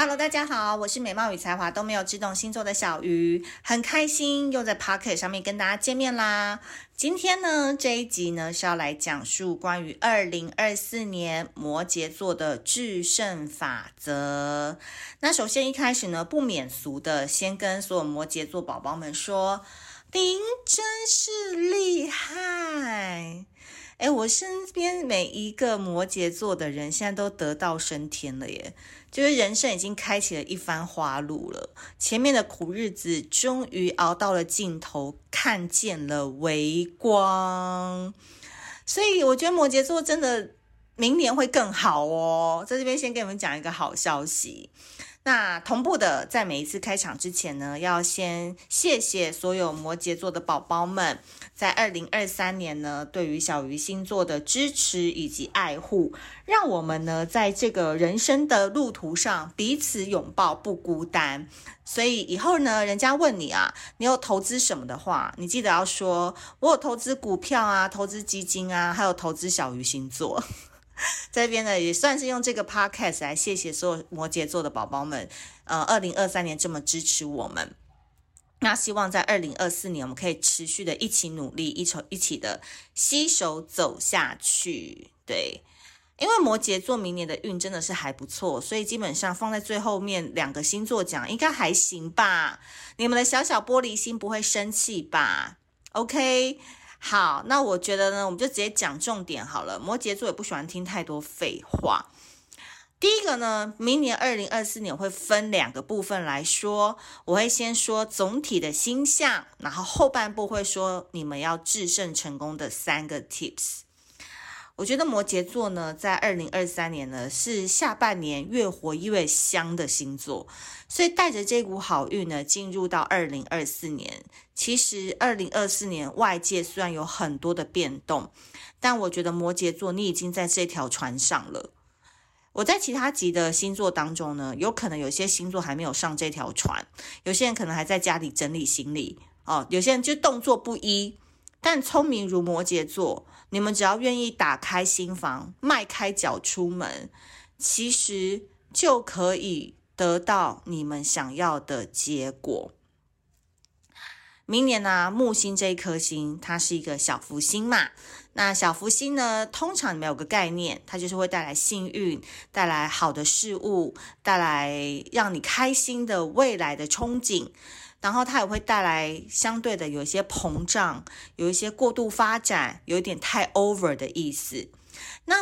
Hello，大家好，我是美貌与才华都没有，只懂星座的小鱼，很开心又在 Pocket 上面跟大家见面啦。今天呢，这一集呢是要来讲述关于二零二四年摩羯座的制胜法则。那首先一开始呢，不免俗的先跟所有摩羯座宝宝们说，您真是厉害。哎，我身边每一个摩羯座的人现在都得道升天了耶，就是人生已经开启了一番花路了，前面的苦日子终于熬到了尽头，看见了微光，所以我觉得摩羯座真的明年会更好哦。在这边先给你们讲一个好消息。那同步的，在每一次开场之前呢，要先谢谢所有摩羯座的宝宝们，在二零二三年呢，对于小鱼星座的支持以及爱护，让我们呢，在这个人生的路途上彼此拥抱，不孤单。所以以后呢，人家问你啊，你有投资什么的话，你记得要说，我有投资股票啊，投资基金啊，还有投资小鱼星座。这边呢，也算是用这个 podcast 来谢谢所有摩羯座的宝宝们，呃，二零二三年这么支持我们，那希望在二零二四年我们可以持续的一起努力，一起一起的携手走下去。对，因为摩羯座明年的运真的是还不错，所以基本上放在最后面两个星座讲应该还行吧？你们的小小玻璃心不会生气吧？OK。好，那我觉得呢，我们就直接讲重点好了。摩羯座也不喜欢听太多废话。第一个呢，明年二零二四年会分两个部分来说，我会先说总体的星象，然后后半部会说你们要制胜成功的三个 tips。我觉得摩羯座呢，在二零二三年呢，是下半年越活越香的星座，所以带着这股好运呢，进入到二零二四年。其实二零二四年外界虽然有很多的变动，但我觉得摩羯座你已经在这条船上了。我在其他集的星座当中呢，有可能有些星座还没有上这条船，有些人可能还在家里整理行李哦，有些人就动作不一。但聪明如摩羯座，你们只要愿意打开心房，迈开脚出门，其实就可以得到你们想要的结果。明年呢、木星这一颗星，它是一个小福星嘛。那小福星呢，通常你们有个概念，它就是会带来幸运，带来好的事物，带来让你开心的未来的憧憬。然后它也会带来相对的有一些膨胀，有一些过度发展，有一点太 over 的意思。那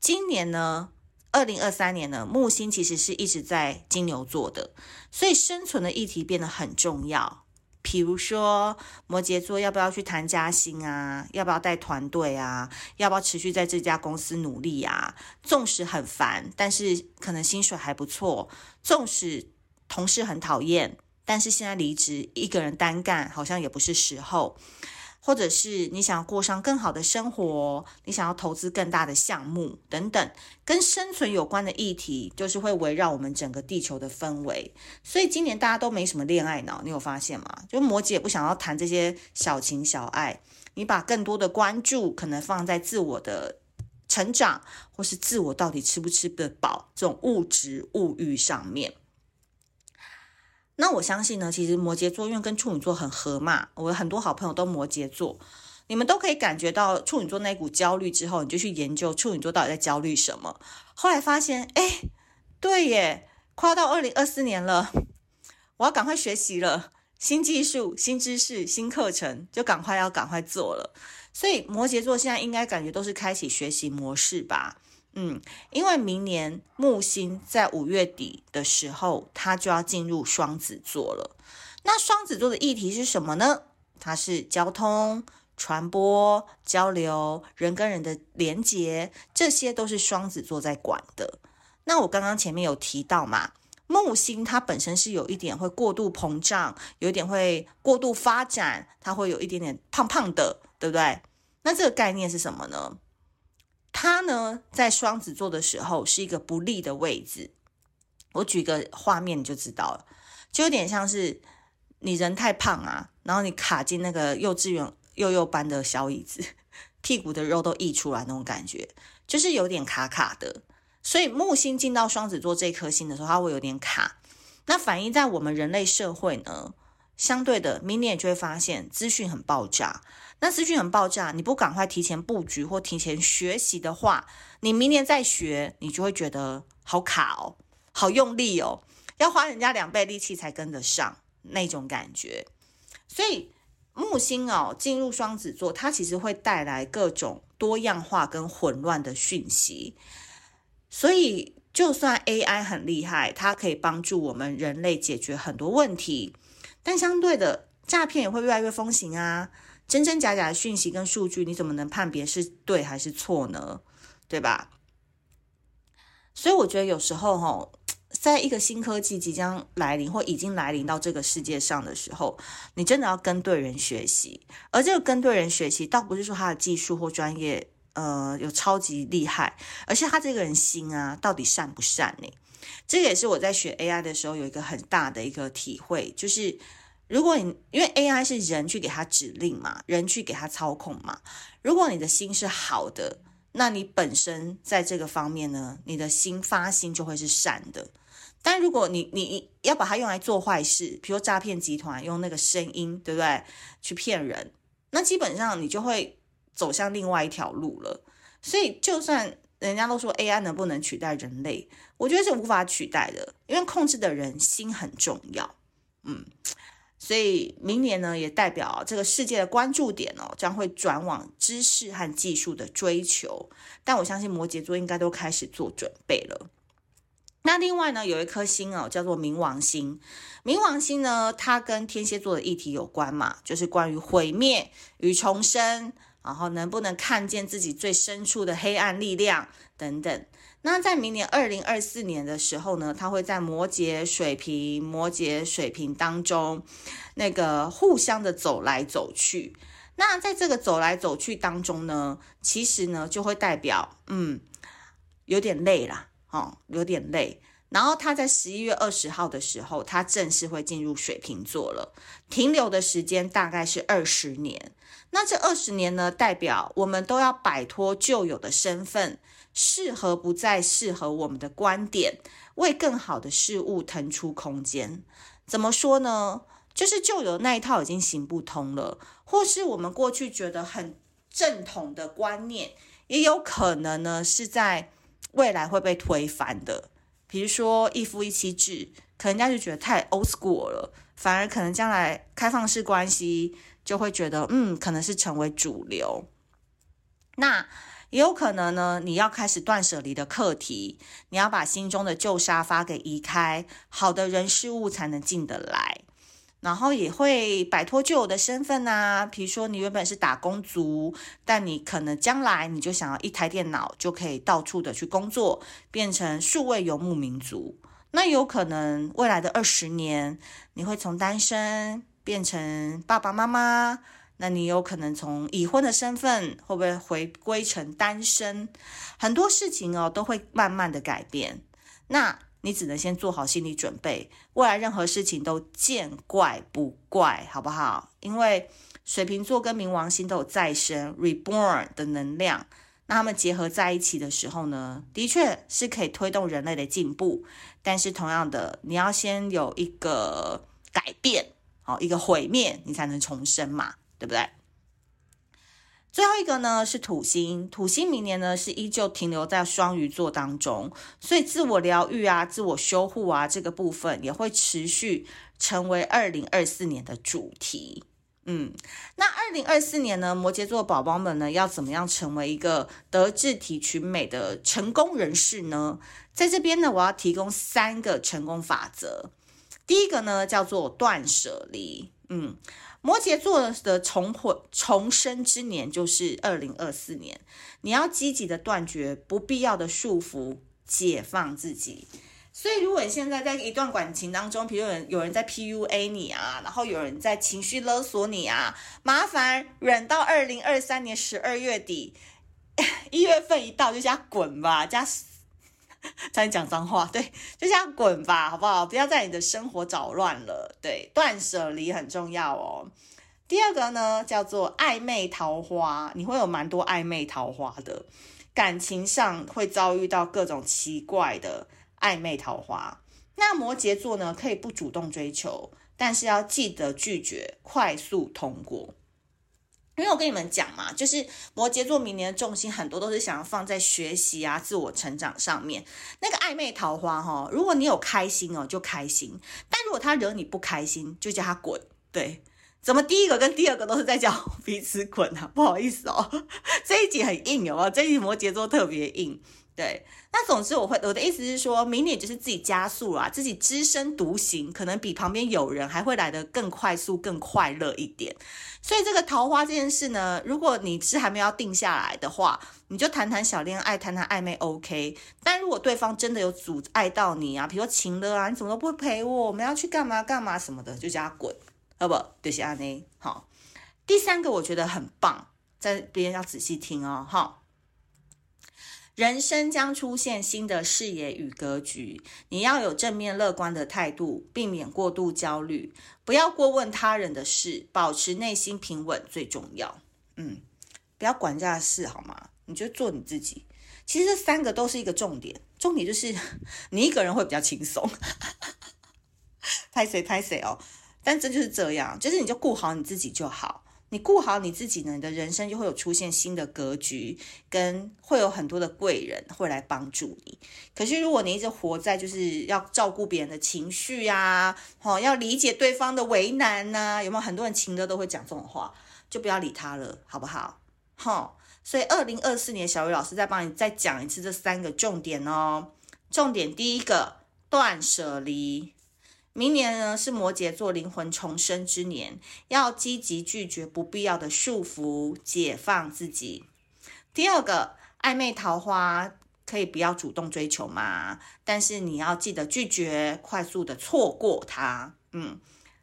今年呢，二零二三年呢，木星其实是一直在金牛座的，所以生存的议题变得很重要。比如说摩羯座要不要去谈加薪啊？要不要带团队啊？要不要持续在这家公司努力啊？纵使很烦，但是可能薪水还不错。纵使同事很讨厌。但是现在离职，一个人单干好像也不是时候，或者是你想要过上更好的生活，你想要投资更大的项目等等，跟生存有关的议题，就是会围绕我们整个地球的氛围。所以今年大家都没什么恋爱脑，你有发现吗？就摩羯不想要谈这些小情小爱，你把更多的关注可能放在自我的成长，或是自我到底吃不吃得饱这种物质物欲上面。那我相信呢，其实摩羯座因为跟处女座很合嘛，我很多好朋友都摩羯座，你们都可以感觉到处女座那股焦虑之后，你就去研究处女座到底在焦虑什么。后来发现，哎，对耶，快要到二零二四年了，我要赶快学习了，新技术、新知识、新课程，就赶快要赶快做了。所以摩羯座现在应该感觉都是开启学习模式吧。嗯，因为明年木星在五月底的时候，它就要进入双子座了。那双子座的议题是什么呢？它是交通、传播、交流、人跟人的连结，这些都是双子座在管的。那我刚刚前面有提到嘛，木星它本身是有一点会过度膨胀，有一点会过度发展，它会有一点点胖胖的，对不对？那这个概念是什么呢？它呢在双子座的时候是一个不利的位置。我举个画面你就知道了，就有点像是你人太胖啊，然后你卡进那个幼稚园幼幼班的小椅子，屁股的肉都溢出来那种感觉，就是有点卡卡的。所以木星进到双子座这颗星的时候，它会有点卡。那反映在我们人类社会呢，相对的，明年就会发现资讯很爆炸。那资讯很爆炸，你不赶快提前布局或提前学习的话，你明年再学，你就会觉得好卡哦，好用力哦，要花人家两倍力气才跟得上那种感觉。所以木星哦进入双子座，它其实会带来各种多样化跟混乱的讯息。所以，就算 AI 很厉害，它可以帮助我们人类解决很多问题，但相对的，诈骗也会越来越风行啊！真真假假的讯息跟数据，你怎么能判别是对还是错呢？对吧？所以我觉得有时候哈，在一个新科技即将来临或已经来临到这个世界上的时候，你真的要跟对人学习。而这个跟对人学习，倒不是说他的技术或专业。呃，有超级厉害，而且他这个人心啊，到底善不善呢？这也是我在学 AI 的时候有一个很大的一个体会，就是如果你因为 AI 是人去给他指令嘛，人去给他操控嘛，如果你的心是好的，那你本身在这个方面呢，你的心发心就会是善的。但如果你你要把它用来做坏事，比如诈骗集团用那个声音，对不对？去骗人，那基本上你就会。走向另外一条路了，所以就算人家都说 AI 能不能取代人类，我觉得是无法取代的，因为控制的人心很重要。嗯，所以明年呢，也代表这个世界的关注点哦，将会转往知识和技术的追求。但我相信摩羯座应该都开始做准备了。那另外呢，有一颗星哦，叫做冥王星。冥王星呢，它跟天蝎座的议题有关嘛，就是关于毁灭与重生。然后能不能看见自己最深处的黑暗力量等等？那在明年二零二四年的时候呢，他会在摩羯、水瓶、摩羯、水瓶当中，那个互相的走来走去。那在这个走来走去当中呢，其实呢就会代表，嗯，有点累啦，哦，有点累。然后他在十一月二十号的时候，他正式会进入水瓶座了，停留的时间大概是二十年。那这二十年呢，代表我们都要摆脱旧有的身份，适合不再适合我们的观点，为更好的事物腾出空间。怎么说呢？就是旧有那一套已经行不通了，或是我们过去觉得很正统的观念，也有可能呢是在未来会被推翻的。比如说一夫一妻制，可能人家就觉得太 old school 了，反而可能将来开放式关系。就会觉得，嗯，可能是成为主流。那也有可能呢，你要开始断舍离的课题，你要把心中的旧沙发给移开，好的人事物才能进得来。然后也会摆脱旧有的身份啊，比如说你原本是打工族，但你可能将来你就想要一台电脑就可以到处的去工作，变成数位游牧民族。那有可能未来的二十年，你会从单身。变成爸爸妈妈，那你有可能从已婚的身份会不会回归成单身？很多事情哦都会慢慢的改变，那你只能先做好心理准备，未来任何事情都见怪不怪，好不好？因为水瓶座跟冥王星都有再生 （reborn） 的能量，那他们结合在一起的时候呢，的确是可以推动人类的进步，但是同样的，你要先有一个改变。好，一个毁灭，你才能重生嘛，对不对？最后一个呢是土星，土星明年呢是依旧停留在双鱼座当中，所以自我疗愈啊、自我修护啊这个部分也会持续成为二零二四年的主题。嗯，那二零二四年呢，摩羯座宝宝们呢要怎么样成为一个德智体群美的成功人士呢？在这边呢，我要提供三个成功法则。第一个呢，叫做断舍离。嗯，摩羯座的重回重生之年就是二零二四年，你要积极的断绝不必要的束缚，解放自己。所以，如果你现在在一段感情当中，比如有人有人在 PUA 你啊，然后有人在情绪勒索你啊，麻烦忍到二零二三年十二月底，一月份一到就加滚吧，加再讲脏话，对，就这样滚吧，好不好？不要在你的生活找乱了，对，断舍离很重要哦。第二个呢，叫做暧昧桃花，你会有蛮多暧昧桃花的，感情上会遭遇到各种奇怪的。暧昧桃花，那摩羯座呢，可以不主动追求，但是要记得拒绝，快速通过。因为我跟你们讲嘛，就是摩羯座明年的重心很多都是想要放在学习啊、自我成长上面。那个暧昧桃花哈，如果你有开心哦，就开心；但如果他惹你不开心，就叫他滚。对，怎么第一个跟第二个都是在叫 彼此滚啊？不好意思哦，这一集很硬哦，这一集摩羯座特别硬。对，那总之我会我的意思是说，明年就是自己加速啊，自己只身独行，可能比旁边有人还会来得更快速、更快乐一点。所以这个桃花这件事呢，如果你是还没有定下来的话，你就谈谈小恋爱，谈谈暧昧，OK。但如果对方真的有阻碍到你啊，比如说情勒啊，你怎么都不陪我？我们要去干嘛干嘛什么的，就叫他滚，好不？就是安妮。好，第三个我觉得很棒，在别人要仔细听哦，哈。人生将出现新的视野与格局，你要有正面乐观的态度，避免过度焦虑，不要过问他人的事，保持内心平稳最重要。嗯，不要管人家的事好吗？你就做你自己。其实这三个都是一个重点，重点就是 你一个人会比较轻松。拍谁拍谁哦，但这就是这样，就是你就顾好你自己就好。你顾好你自己呢，你的人生就会有出现新的格局，跟会有很多的贵人会来帮助你。可是如果你一直活在就是要照顾别人的情绪啊，哦，要理解对方的为难呐、有没有很多人情歌都会讲这种话，就不要理他了，好不好？好，所以二零二四年小雨老师再帮你再讲一次这三个重点哦。重点第一个，断舍离。明年呢是摩羯座灵魂重生之年，要积极拒绝不必要的束缚，解放自己。第二个，暧昧桃花可以不要主动追求嘛，但是你要记得拒绝，快速的错过它。嗯。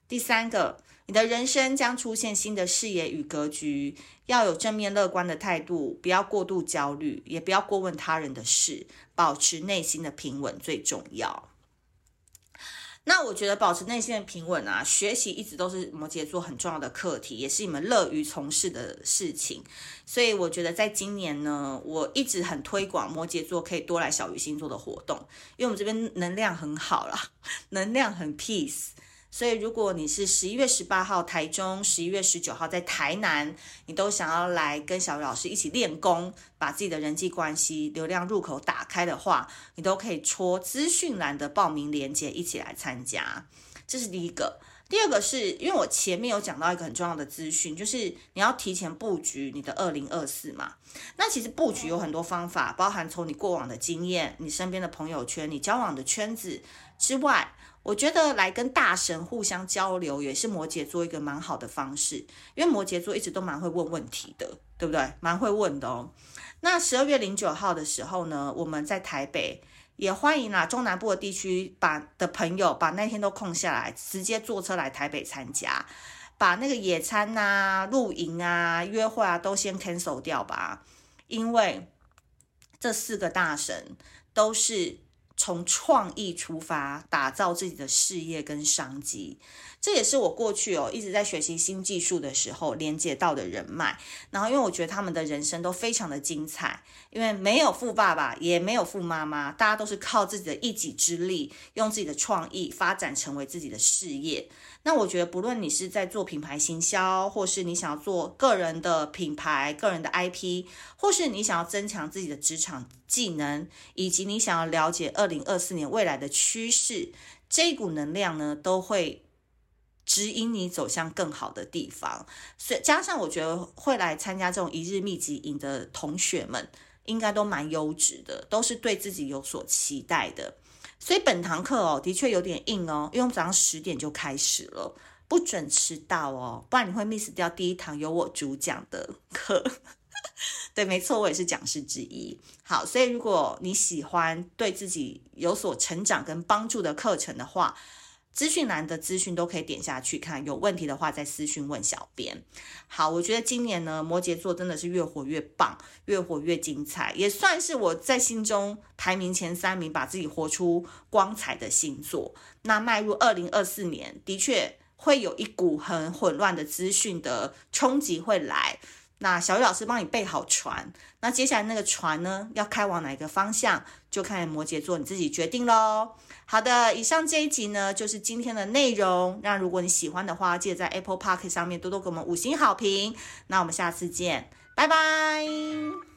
第三个，你的人生将出现新的视野与格局，要有正面乐观的态度，不要过度焦虑，也不要过问他人的事，保持内心的平稳最重要。那我觉得保持内心的平稳啊，学习一直都是摩羯座很重要的课题，也是你们乐于从事的事情。所以我觉得在今年呢，我一直很推广摩羯座可以多来小鱼星座的活动，因为我们这边能量很好啦，能量很 peace。所以，如果你是十一月十八号台中，十一月十九号在台南，你都想要来跟小鱼老师一起练功，把自己的人际关系流量入口打开的话，你都可以戳资讯栏的报名链接一起来参加。这是第一个。第二个是因为我前面有讲到一个很重要的资讯，就是你要提前布局你的二零二四嘛。那其实布局有很多方法，包含从你过往的经验、你身边的朋友圈、你交往的圈子之外。我觉得来跟大神互相交流也是摩羯座一个蛮好的方式，因为摩羯座一直都蛮会问问题的，对不对？蛮会问的哦。那十二月零九号的时候呢，我们在台北也欢迎啦，中南部的地区把的朋友把那天都空下来，直接坐车来台北参加，把那个野餐啊、露营啊、约会啊都先 cancel 掉吧，因为这四个大神都是。从创意出发，打造自己的事业跟商机，这也是我过去哦一直在学习新技术的时候连接到的人脉。然后，因为我觉得他们的人生都非常的精彩，因为没有富爸爸，也没有富妈妈，大家都是靠自己的一己之力，用自己的创意发展成为自己的事业。那我觉得，不论你是在做品牌行销，或是你想要做个人的品牌、个人的 IP，或是你想要增强自己的职场技能，以及你想要了解二零二四年未来的趋势，这股能量呢，都会指引你走向更好的地方。所以，加上我觉得会来参加这种一日密集营的同学们，应该都蛮优质的，都是对自己有所期待的。所以本堂课哦，的确有点硬哦，因为我们早上十点就开始了，不准迟到哦，不然你会 miss 掉第一堂由我主讲的课。对，没错，我也是讲师之一。好，所以如果你喜欢对自己有所成长跟帮助的课程的话，资讯栏的资讯都可以点下去看。有问题的话再私讯问小编。好，我觉得今年呢，摩羯座真的是越活越棒，越活越精彩，也算是我在心中排名前三名，把自己活出光彩的星座。那迈入二零二四年，的确会有一股很混乱的资讯的冲击会来。那小雨老师帮你备好船，那接下来那个船呢，要开往哪个方向，就看摩羯座你自己决定喽。好的，以上这一集呢，就是今天的内容。那如果你喜欢的话，记得在 Apple Park 上面多多给我们五星好评。那我们下次见，拜拜。